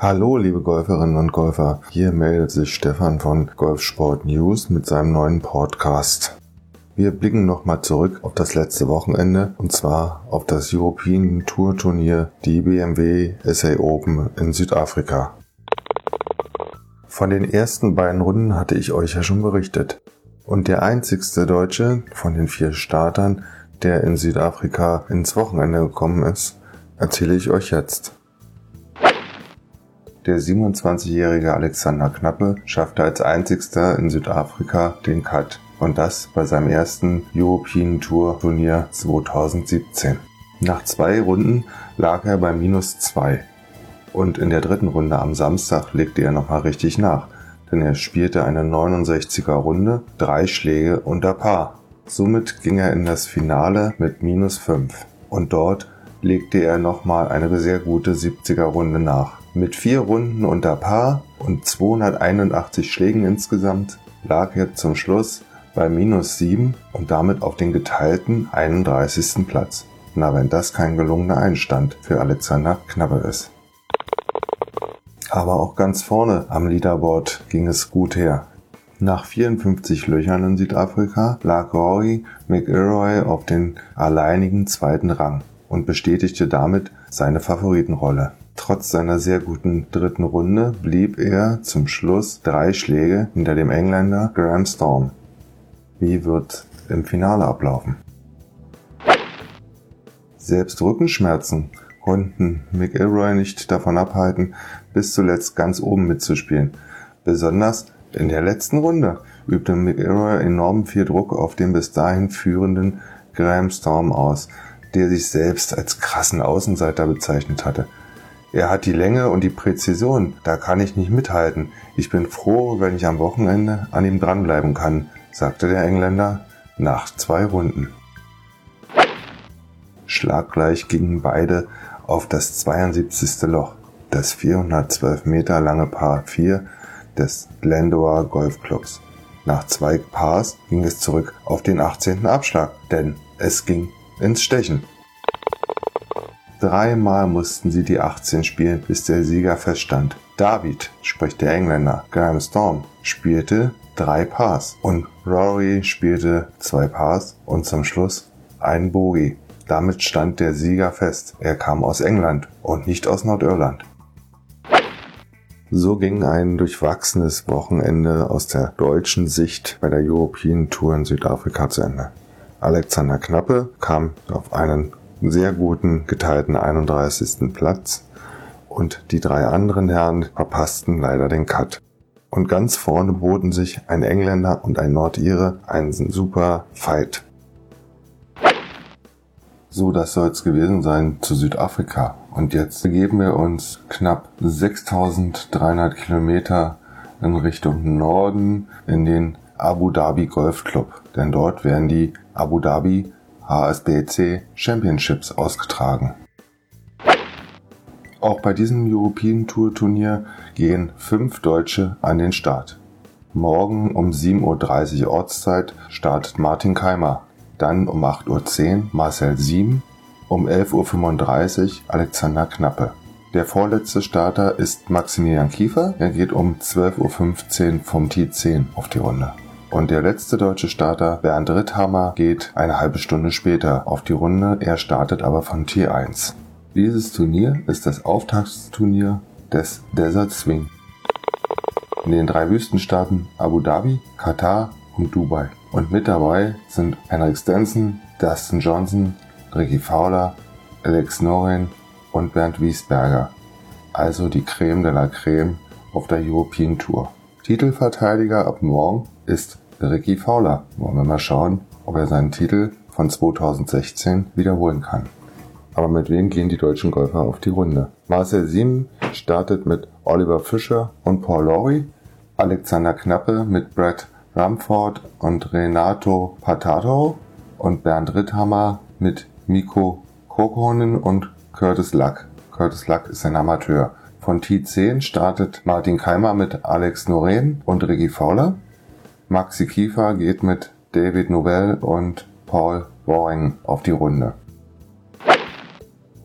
Hallo, liebe Golferinnen und Golfer. Hier meldet sich Stefan von Golfsport News mit seinem neuen Podcast. Wir blicken nochmal zurück auf das letzte Wochenende und zwar auf das European Tour Turnier, die BMW SA Open in Südafrika. Von den ersten beiden Runden hatte ich euch ja schon berichtet. Und der einzigste Deutsche von den vier Startern, der in Südafrika ins Wochenende gekommen ist, erzähle ich euch jetzt. Der 27-jährige Alexander Knappe schaffte als einzigster in Südafrika den Cut und das bei seinem ersten European Tour Turnier 2017. Nach zwei Runden lag er bei minus zwei und in der dritten Runde am Samstag legte er nochmal richtig nach, denn er spielte eine 69er Runde, drei Schläge unter Paar. Somit ging er in das Finale mit minus fünf und dort legte er nochmal eine sehr gute 70er Runde nach. Mit vier Runden unter Paar und 281 Schlägen insgesamt lag er zum Schluss bei minus 7 und damit auf den geteilten 31. Platz. Na, wenn das kein gelungener Einstand für Alexander Knappe ist. Aber auch ganz vorne am Leaderboard ging es gut her. Nach 54 Löchern in Südafrika lag Rory McIlroy auf den alleinigen zweiten Rang und bestätigte damit seine Favoritenrolle. Trotz seiner sehr guten dritten Runde blieb er zum Schluss drei Schläge hinter dem Engländer Graham Storm. Wie wird im Finale ablaufen? Selbst Rückenschmerzen konnten McIlroy nicht davon abhalten, bis zuletzt ganz oben mitzuspielen. Besonders in der letzten Runde übte McIlroy enorm viel Druck auf den bis dahin führenden Graham Storm aus, der sich selbst als krassen Außenseiter bezeichnet hatte. Er hat die Länge und die Präzision, da kann ich nicht mithalten. Ich bin froh, wenn ich am Wochenende an ihm dranbleiben kann, sagte der Engländer nach zwei Runden. Schlaggleich gingen beide auf das 72. Loch, das 412 Meter lange Paar 4 des Glendower Golfclubs. Nach zwei Pars ging es zurück auf den 18. Abschlag, denn es ging ins Stechen. Dreimal mussten sie die 18 spielen, bis der Sieger feststand. David, spricht der Engländer, Graham Storm, spielte drei Pars und Rory spielte zwei Pars und zum Schluss ein Bogey. Damit stand der Sieger fest. Er kam aus England und nicht aus Nordirland. So ging ein durchwachsenes Wochenende aus der deutschen Sicht bei der European Tour in Südafrika zu Ende. Alexander Knappe kam auf einen sehr guten geteilten 31. Platz und die drei anderen Herren verpassten leider den Cut. Und ganz vorne boten sich ein Engländer und ein Nordire einen super Fight. So, das soll es gewesen sein zu Südafrika. Und jetzt begeben wir uns knapp 6300 Kilometer in Richtung Norden in den Abu Dhabi Golf Club. Denn dort werden die Abu Dhabi HSBC Championships ausgetragen. Auch bei diesem European Tour Turnier gehen fünf Deutsche an den Start. Morgen um 7.30 Uhr Ortszeit startet Martin Keimer, dann um 8.10 Uhr Marcel Siem, um 11.35 Uhr Alexander Knappe. Der vorletzte Starter ist Maximilian Kiefer, er geht um 12.15 Uhr vom T10 auf die Runde. Und der letzte deutsche Starter, Bernd Ritthammer, geht eine halbe Stunde später auf die Runde. Er startet aber von T1. Dieses Turnier ist das Auftaktsturnier des Desert Swing. In den drei Wüstenstaaten Abu Dhabi, Katar und Dubai. Und mit dabei sind Henrik Stenson, Dustin Johnson, Ricky Fowler, Alex Noren und Bernd Wiesberger. Also die Creme de la Creme auf der European Tour. Titelverteidiger ab morgen ist Ricky Fowler. Wollen wir mal schauen, ob er seinen Titel von 2016 wiederholen kann. Aber mit wem gehen die deutschen Golfer auf die Runde? Marcel Sieben startet mit Oliver Fischer und Paul Lawry, Alexander Knappe mit Brad Ramford und Renato Patato und Bernd Ritthammer mit Miko Kokonen und Curtis Luck. Curtis Luck ist ein Amateur. Von T10 startet Martin Keimer mit Alex Noren und Ricky Fowler. Maxi Kiefer geht mit David Nobel und Paul Boring auf die Runde.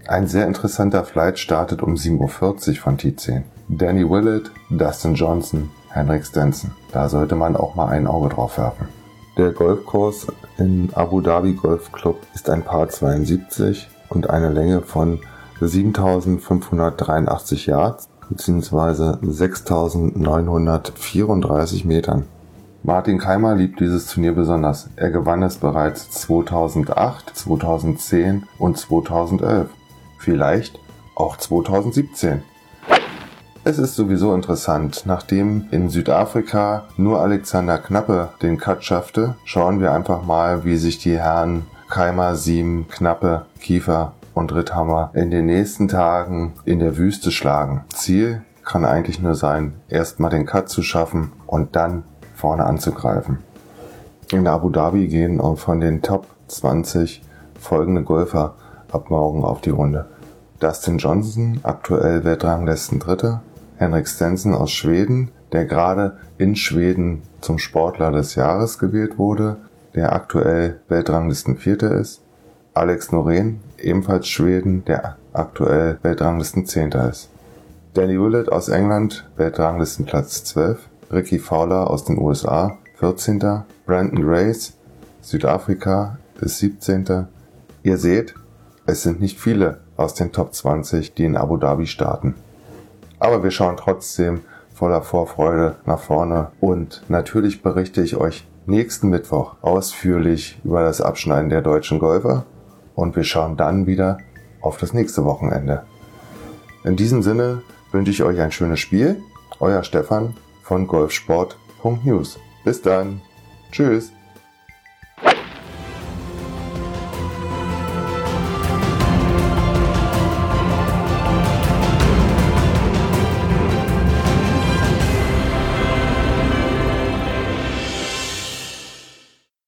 Ein sehr interessanter Flight startet um 7.40 Uhr von T10. Danny Willett, Dustin Johnson, Henrik Stenson. Da sollte man auch mal ein Auge drauf werfen. Der Golfkurs in Abu Dhabi Golf Club ist ein Paar 72 und eine Länge von 7583 Yards bzw. 6934 Metern. Martin Keimer liebt dieses Turnier besonders. Er gewann es bereits 2008, 2010 und 2011. Vielleicht auch 2017. Es ist sowieso interessant, nachdem in Südafrika nur Alexander Knappe den Cut schaffte, schauen wir einfach mal, wie sich die Herren Keimer, Siem, Knappe, Kiefer und Ritthammer in den nächsten Tagen in der Wüste schlagen. Ziel kann eigentlich nur sein, erstmal den Cut zu schaffen und dann vorne anzugreifen. In Abu Dhabi gehen auch von den Top 20 folgende Golfer ab morgen auf die Runde. Dustin Johnson, aktuell Weltranglisten Dritter. Henrik Stenson aus Schweden, der gerade in Schweden zum Sportler des Jahres gewählt wurde, der aktuell Weltranglisten Vierter ist. Alex Noreen, ebenfalls Schweden, der aktuell Weltranglisten Zehnter ist. Danny Willett aus England, Weltranglistenplatz 12. Ricky Fowler aus den USA, 14. Brandon Grace, Südafrika, ist 17. Ihr seht, es sind nicht viele aus den Top 20, die in Abu Dhabi starten. Aber wir schauen trotzdem voller Vorfreude nach vorne und natürlich berichte ich euch nächsten Mittwoch ausführlich über das Abschneiden der deutschen Golfer und wir schauen dann wieder auf das nächste Wochenende. In diesem Sinne wünsche ich euch ein schönes Spiel. Euer Stefan von golfsport.news. Bis dann. Tschüss.